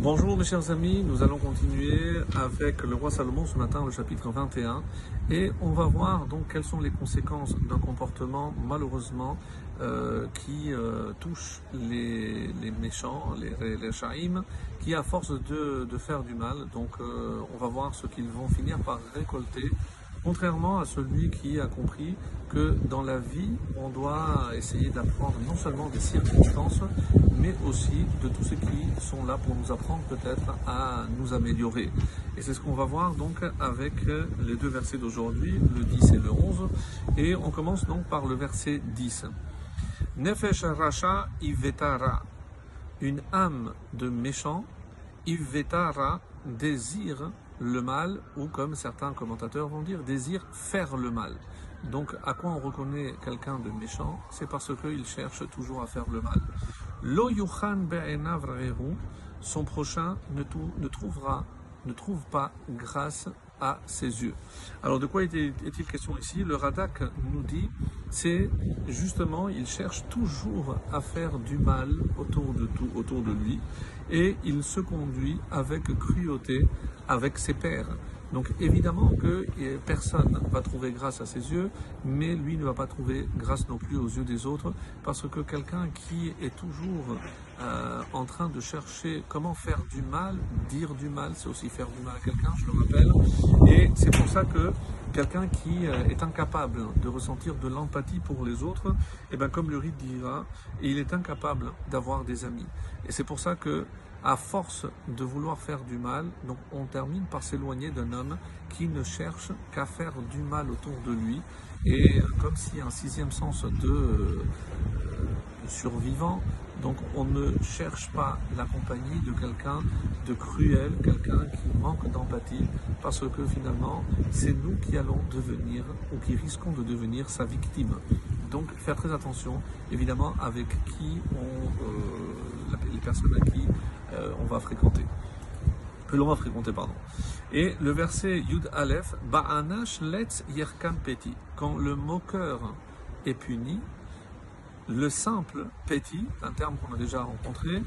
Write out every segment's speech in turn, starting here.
Bonjour mes chers amis, nous allons continuer avec le roi Salomon ce matin, le chapitre 21, et on va voir donc quelles sont les conséquences d'un comportement malheureusement euh, qui euh, touche les, méchants, les, les qui à force de, de, faire du mal, donc euh, on va voir ce qu'ils vont finir par récolter Contrairement à celui qui a compris que dans la vie, on doit essayer d'apprendre non seulement des circonstances, mais aussi de tous ceux qui sont là pour nous apprendre peut-être à nous améliorer. Et c'est ce qu'on va voir donc avec les deux versets d'aujourd'hui, le 10 et le 11. Et on commence donc par le verset 10. Nefesh Racha Ivetara. Une âme de méchant, Ivetara désire le mal, ou comme certains commentateurs vont dire, désire faire le mal. Donc à quoi on reconnaît quelqu'un de méchant? C'est parce qu'il cherche toujours à faire le mal. Lo son prochain ne, ne trouvera, ne trouve pas grâce Alors de quoi est-il question ici? Le Radak nous dit, c'est justement, il cherche toujours à faire du mal autour de tout, autour de lui, et il se conduit avec cruauté avec ses pères. Donc évidemment que eh, personne va trouver grâce à ses yeux, mais lui ne va pas trouver grâce non plus aux yeux des autres, parce que quelqu'un qui est toujours euh, en train de chercher comment faire du mal, dire du mal, c'est aussi faire du mal à quelqu'un, je le rappelle, et c'est pour ça que quelqu'un qui euh, est incapable de ressentir de l'empathie pour les autres, et eh bien comme le rite dira, il est incapable d'avoir des amis. Et c'est pour ça que à force de vouloir faire du mal, donc on termine par s'éloigner d'un homme qui ne cherche qu'à faire du mal autour de lui, et comme si un sixième sens de, euh, survivant, donc on ne cherche pas la compagnie de quelqu'un de cruel, quelqu'un qui manque d'empathie, parce que finalement c'est nous qui allons devenir ou qui risquons de devenir sa victime. Donc faire très attention évidemment avec qui on, euh, les personnes à qui euh, on va fréquenter. Que l'on va fréquenter, pardon. Et le verset Yud Aleph, Ba'anash letz yerkam peti. Quand le moqueur est puni, le simple petit, un terme qu'on a déjà rencontré,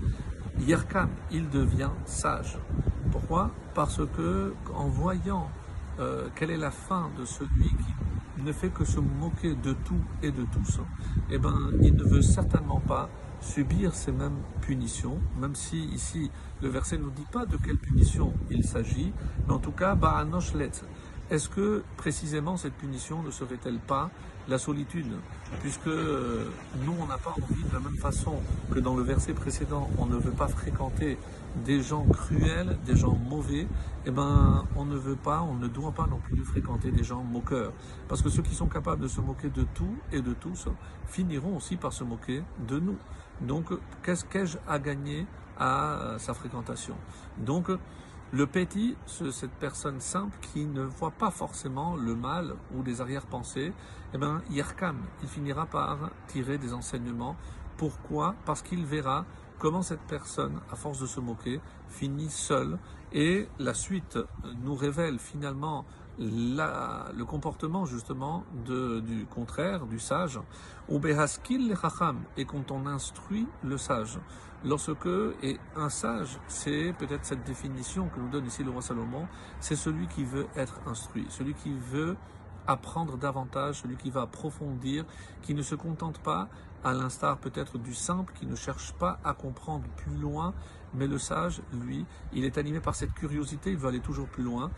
yerkam, il devient sage. Pourquoi? Parce que en voyant euh, quelle est la fin de celui qui ne fait que se moquer de tout et de tous, eh ben, il ne veut certainement pas subir ces mêmes punitions, même si ici le verset ne nous dit pas de quelle punition il s'agit, mais en tout cas, ba'anoshlet. Est-ce que précisément cette punition ne serait-elle pas la solitude Puisque euh, nous, on n'a pas envie de la même façon que dans le verset précédent, on ne veut pas fréquenter des gens cruels, des gens mauvais, eh ben, on ne veut pas, on ne doit pas non plus fréquenter des gens moqueurs. Parce que ceux qui sont capables de se moquer de tout et de tous finiront aussi par se moquer de nous. Donc, qu'est-ce qu'ai-je à gagner à sa fréquentation? Donc, le petit, cette personne simple qui ne voit pas forcément le mal ou des arrière-pensées, eh ben, Yerkam, il finira par tirer des enseignements. Pourquoi? Parce qu'il verra comment cette personne, à force de se moquer, finit seule. Et la suite nous révèle finalement le comportement justement du contraire, du sage, et quand on instruit le sage. Lorsque, et un sage, c'est peut-être cette définition que nous donne ici le roi Salomon, c'est celui qui veut être instruit, celui qui veut apprendre davantage, celui qui va approfondir, qui ne se contente pas, à l'instar peut-être du simple, qui ne cherche pas à comprendre plus loin, mais le sage, lui, il est animé par cette curiosité, il veut aller toujours plus loin.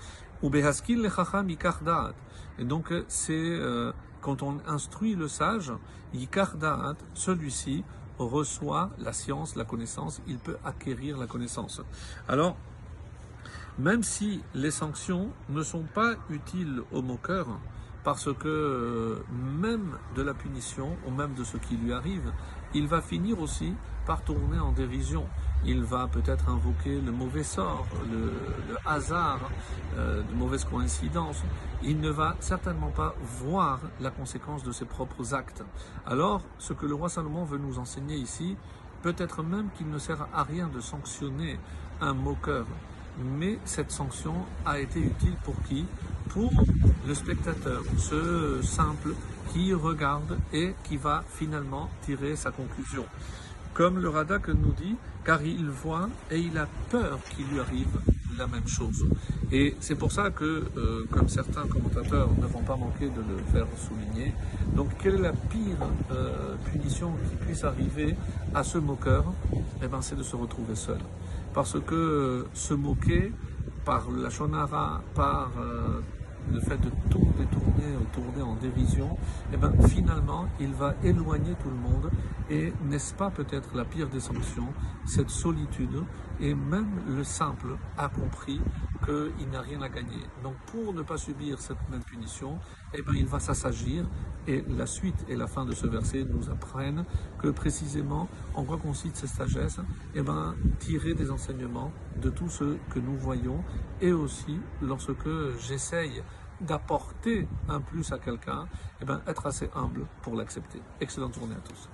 Et donc, c'est euh, quand on instruit le sage, celui-ci reçoit la science, la connaissance, il peut acquérir la connaissance. Alors, même si les sanctions ne sont pas utiles au moqueur, parce que euh, même de la punition, ou même de ce qui lui arrive, il va finir aussi par tourner en dérision. Il va peut-être invoquer le mauvais sort, le, hasard, euh, de mauvaises coïncidences. Il ne va certainement pas voir la conséquence de ses propres actes. Alors, ce que le roi Salomon veut nous enseigner ici, peut-être même qu'il ne sert à rien de sanctionner un moqueur, mais cette sanction a été utile pour qui? Pour le spectateur, ce simple qui regarde et qui va finalement tirer sa conclusion. comme le Radak nous dit, car il voit et il a peur qu'il lui arrive la même chose. Et c'est pour ça que, euh, comme certains commentateurs ne vont pas manquer de le faire souligner, donc quelle est la pire euh, punition qui puisse arriver à ce moqueur? Eh bien, c'est de se retrouver seul. Parce que euh, se moquer par la shonara, par le fait de tout détourner ou tourner en dérision, eh ben, finalement, il va éloigner tout le monde. Et n'est-ce pas peut-être la pire des sanctions, cette solitude Et même le simple a compris qu'il n'a rien à gagner. Donc pour ne pas subir cette même punition, eh ben, il va s'assagir. Et la suite et la fin de ce verset nous apprennent que précisément, en quoi consiste cette sagesse? Eh ben, tirer des enseignements de tout ce que nous voyons et aussi lorsque j'essaye d'apporter un plus à quelqu'un, eh ben, être assez humble pour l'accepter. Excellente journée à tous.